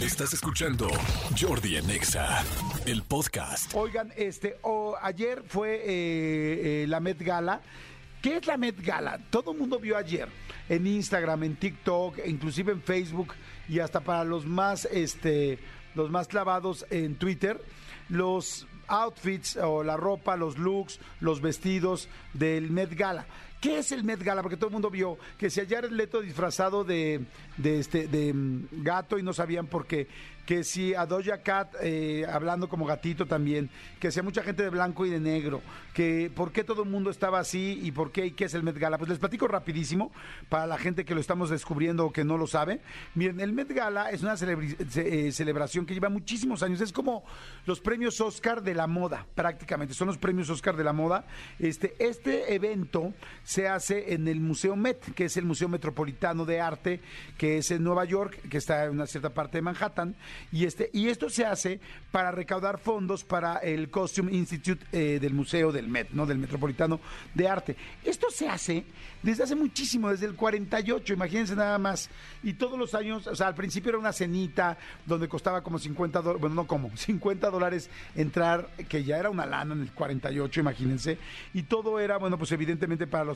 Estás escuchando Jordi Anexa, el podcast. Oigan, este, o ayer fue eh, eh, la Met Gala. ¿Qué es la Met Gala? Todo el mundo vio ayer en Instagram, en TikTok, inclusive en Facebook y hasta para los más, este, los más clavados en Twitter, los outfits o la ropa, los looks, los vestidos del Met Gala. ¿Qué es el Met Gala? Porque todo el mundo vio que si ayer Leto disfrazado de, de, este, de mm, gato y no sabían por qué, que si a Doja Cat eh, hablando como gatito también, que si a mucha gente de blanco y de negro, que por qué todo el mundo estaba así y por qué y qué es el Met Gala. Pues les platico rapidísimo para la gente que lo estamos descubriendo o que no lo sabe. Miren, el Met Gala es una eh, celebración que lleva muchísimos años. Es como los premios Oscar de la moda, prácticamente. Son los premios Oscar de la moda. Este, este evento hace en el Museo Met, que es el Museo Metropolitano de Arte, que es en Nueva York, que está en una cierta parte de Manhattan. Y, este, y esto se hace para recaudar fondos para el Costume Institute eh, del Museo del Met, ¿no? Del Metropolitano de Arte. Esto se hace desde hace muchísimo, desde el 48, imagínense nada más. Y todos los años, o sea, al principio era una cenita donde costaba como 50 dólares, bueno, no como, 50 dólares entrar, que ya era una lana en el 48, imagínense. Y todo era, bueno, pues evidentemente para los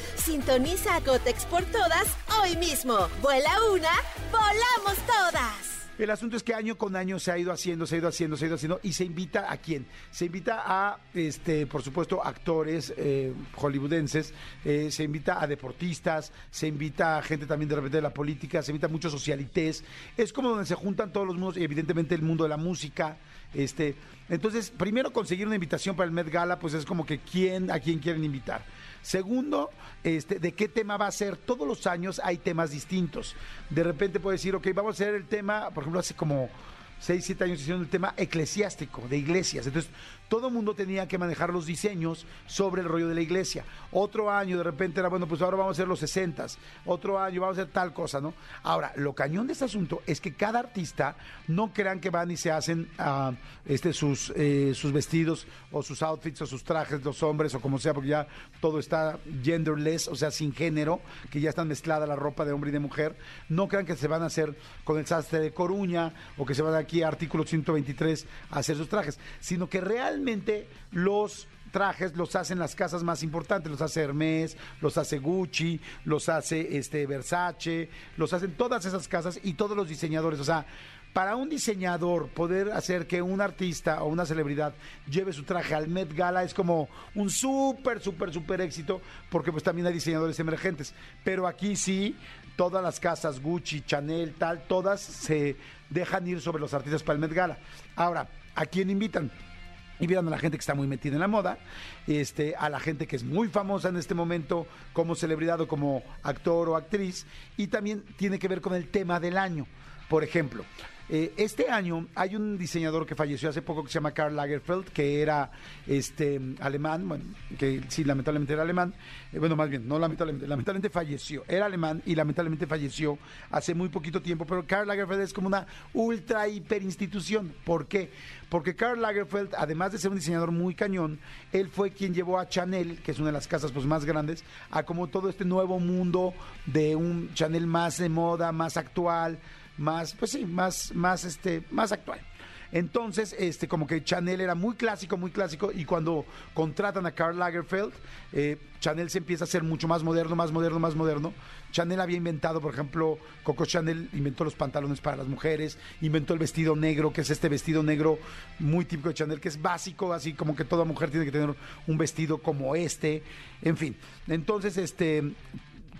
Sintoniza a Cotex por todas hoy mismo. Vuela una, volamos todas. El asunto es que año con año se ha ido haciendo, se ha ido haciendo, se ha ido haciendo y se invita a quién? Se invita a, este, por supuesto, actores eh, hollywoodenses, eh, se invita a deportistas, se invita a gente también de repente de la política, se invita a muchos socialités. Es como donde se juntan todos los mundos y evidentemente el mundo de la música. Este, entonces, primero conseguir una invitación para el Met Gala, pues es como que quién, a quién quieren invitar. Segundo, este, de qué tema va a ser. Todos los años hay temas distintos. De repente puede decir, ok, vamos a hacer el tema, por ejemplo, hace como 6, 7 años hicieron el tema eclesiástico, de iglesias. Entonces, todo el mundo tenía que manejar los diseños sobre el rollo de la iglesia. Otro año, de repente, era, bueno, pues ahora vamos a hacer los 60. Otro año, vamos a hacer tal cosa, ¿no? Ahora, lo cañón de este asunto es que cada artista no crean que van y se hacen uh, este, sus, eh, sus vestidos o sus outfits o sus trajes, los hombres o como sea, porque ya todo está genderless, o sea, sin género, que ya están mezclada la ropa de hombre y de mujer. No crean que se van a hacer con el sastre de Coruña o que se van a aquí artículo 123 a hacer sus trajes, sino que realmente los trajes los hacen las casas más importantes, los hace Hermes, los hace Gucci, los hace este Versace, los hacen todas esas casas y todos los diseñadores, o sea, para un diseñador poder hacer que un artista o una celebridad lleve su traje al Met Gala es como un súper, súper, súper éxito, porque pues también hay diseñadores emergentes. Pero aquí sí, todas las casas, Gucci, Chanel, tal, todas se dejan ir sobre los artistas para el Met Gala. Ahora, ¿a quién invitan? Invitan a la gente que está muy metida en la moda, este, a la gente que es muy famosa en este momento como celebridad o como actor o actriz, y también tiene que ver con el tema del año. Por ejemplo, eh, este año hay un diseñador que falleció hace poco que se llama Karl Lagerfeld, que era este alemán, bueno, que sí, lamentablemente era alemán, eh, bueno, más bien, no lamentablemente, lamentablemente falleció, era alemán y lamentablemente falleció hace muy poquito tiempo, pero Karl Lagerfeld es como una ultra hiper institución. ¿Por qué? Porque Karl Lagerfeld, además de ser un diseñador muy cañón, él fue quien llevó a Chanel, que es una de las casas pues, más grandes, a como todo este nuevo mundo de un Chanel más de moda, más actual, más, pues sí, más, más, este, más actual. Entonces, este, como que Chanel era muy clásico, muy clásico, y cuando contratan a Karl Lagerfeld, eh, Chanel se empieza a hacer mucho más moderno, más moderno, más moderno. Chanel había inventado, por ejemplo, Coco Chanel inventó los pantalones para las mujeres, inventó el vestido negro, que es este vestido negro muy típico de Chanel, que es básico, así como que toda mujer tiene que tener un vestido como este, en fin. Entonces, este,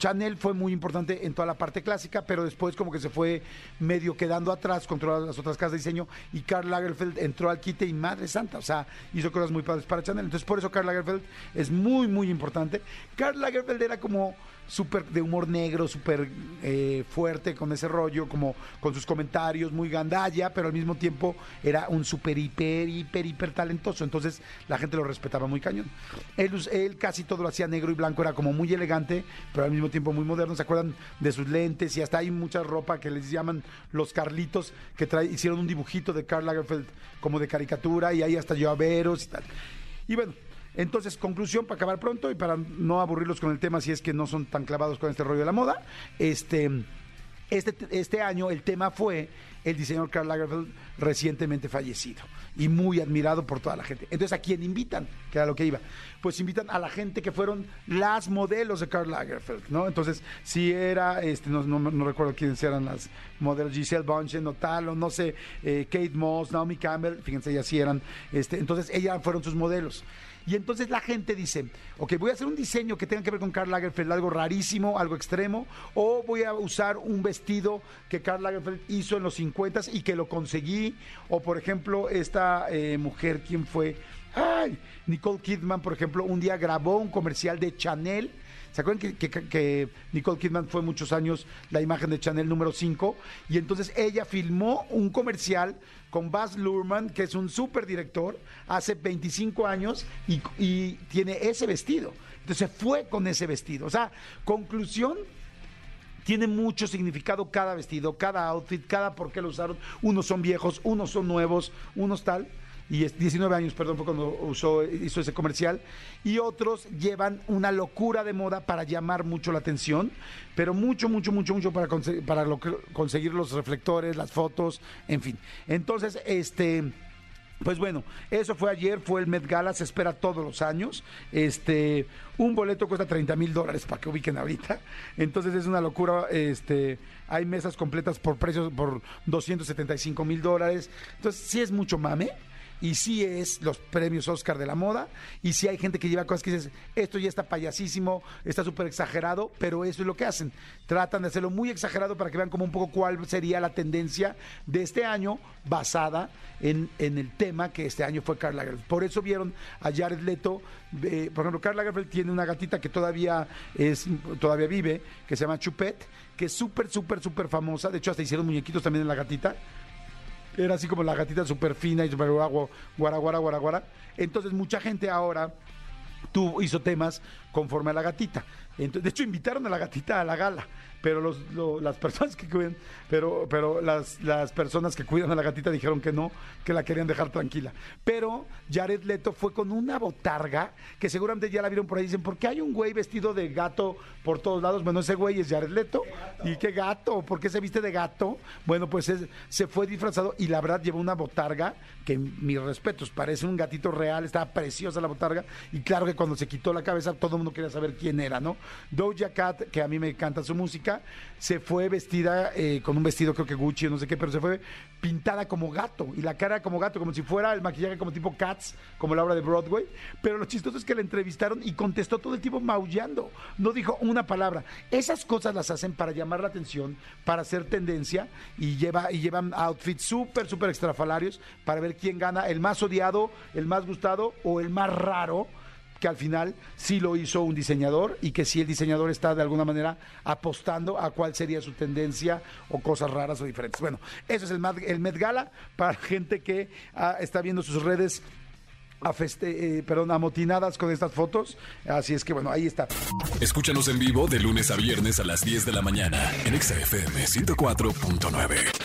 Chanel fue muy importante en toda la parte clásica, pero después como que se fue medio quedando atrás con todas las otras casas de diseño y Karl Lagerfeld entró al quite y madre santa, o sea, hizo cosas muy padres para Chanel. Entonces por eso Karl Lagerfeld es muy, muy importante. Karl Lagerfeld era como súper de humor negro, súper eh, fuerte con ese rollo, como con sus comentarios, muy gandalla, pero al mismo tiempo era un súper, hiper, hiper, hiper talentoso. Entonces la gente lo respetaba muy cañón. Él, él casi todo lo hacía negro y blanco, era como muy elegante, pero al mismo tiempo muy moderno. ¿Se acuerdan de sus lentes? Y hasta hay mucha ropa que les llaman los Carlitos, que hicieron un dibujito de Karl Lagerfeld como de caricatura y ahí hasta llaveros y tal. Y bueno, entonces, conclusión, para acabar pronto y para no aburrirlos con el tema si es que no son tan clavados con este rollo de la moda, este, este, este año el tema fue el diseñador Karl Lagerfeld recientemente fallecido y muy admirado por toda la gente. Entonces, ¿a quién invitan? Que era lo que iba. Pues invitan a la gente que fueron las modelos de Karl Lagerfeld, ¿no? Entonces, si era, este, no, no, recuerdo quiénes eran las modelos, Giselle Bunchen o tal, o no sé, eh, Kate Moss, Naomi Campbell, fíjense, ellas sí eran, este, entonces ellas fueron sus modelos. Y entonces la gente dice, ok, voy a hacer un diseño que tenga que ver con Karl Lagerfeld, algo rarísimo, algo extremo, o voy a usar un vestido que Karl Lagerfeld hizo en los 50 y que lo conseguí, o por ejemplo, esta eh, mujer, ¿quién fue? Ay, Nicole Kidman, por ejemplo, un día grabó un comercial de Chanel ¿Se acuerdan que, Nicole Kidman fue muchos años la imagen de Chanel número 5? Y entonces ella filmó un comercial con Baz Luhrmann, que es un súper director, hace 25 años y, y tiene ese vestido. Entonces fue con ese vestido. O sea, conclusión, tiene mucho significado cada vestido, cada outfit, cada por qué lo usaron. Unos son viejos, unos son nuevos, unos tal y es 19 años, perdón, fue cuando usó, hizo ese comercial, y otros llevan una locura de moda para llamar mucho la atención, pero mucho, mucho, mucho, mucho para, para conseguir los reflectores, las fotos, en fin. Entonces, este... Pues bueno, eso fue ayer, fue el Met Gala, se espera todos los años. Este, un boleto cuesta 30 mil dólares para que ubiquen ahorita. Entonces es una locura. Este, hay mesas completas por precios por 275 mil dólares. Entonces sí es mucho mame y sí es los premios Oscar de la moda, y sí hay gente que lleva cosas que dices, esto ya está payasísimo, está súper exagerado, pero eso es lo que hacen. Tratan de hacerlo muy exagerado para que vean como un poco cuál sería la tendencia de este año basada en, el tema que este año fue Karl Lagerfeld. Por eso vieron a Jared Leto, eh, por ejemplo, Karl Lagerfeld tiene una gatita que todavía, es, todavía vive, que se llama Chupet, que es súper, súper, súper famosa, de hecho hasta hicieron muñequitos también en la gatita era así como la gatita súper fina y súper guara, guara, guara, guara. Entonces mucha gente ahora tuvo, hizo temas conforme a la gatita. Entonces, de hecho, invitaron a la gatita a la gala pero los, las personas que cuidan, pero, pero las, las personas que cuidan a la gatita dijeron que no, que la querían dejar tranquila. Pero Jared Leto fue con una botarga, que seguramente ya la vieron por ahí, dicen, ¿por qué hay un güey vestido de gato por todos lados? Bueno, ese güey es Jared Leto. ¿Y qué gato? ¿Por qué se viste de gato? Bueno, pues se fue disfrazado y la verdad llevó una botarga, que mis respetos, parece un gatito real, estaba preciosa la botarga, y claro que cuando se quitó la cabeza todo el mundo quería saber quién era, ¿no? Doja Cat, que a mí me encanta su música, se fue vestida eh, con un vestido, creo que Gucci o no sé qué, pero se fue pintada como gato y la cara como gato, como si fuera el maquillaje como tipo Cats, como la obra de Broadway. Pero lo chistoso es que la entrevistaron y contestó todo el tiempo maullando, no dijo una palabra. Esas cosas las hacen para llamar la atención, para hacer tendencia y, lleva, y llevan outfits súper, súper extrafalarios para ver quién gana, el más odiado, el más gustado o el más raro que al final sí lo hizo un diseñador y que sí el diseñador está de alguna manera apostando a cuál sería su tendencia o cosas raras o diferentes. Bueno, eso es el, el Met Gala para gente que ah, está viendo sus redes a eh, amotinadas con estas fotos. Así es que bueno, ahí está. Escúchanos en vivo de lunes a viernes a las 10 de la mañana en XFM 104.9.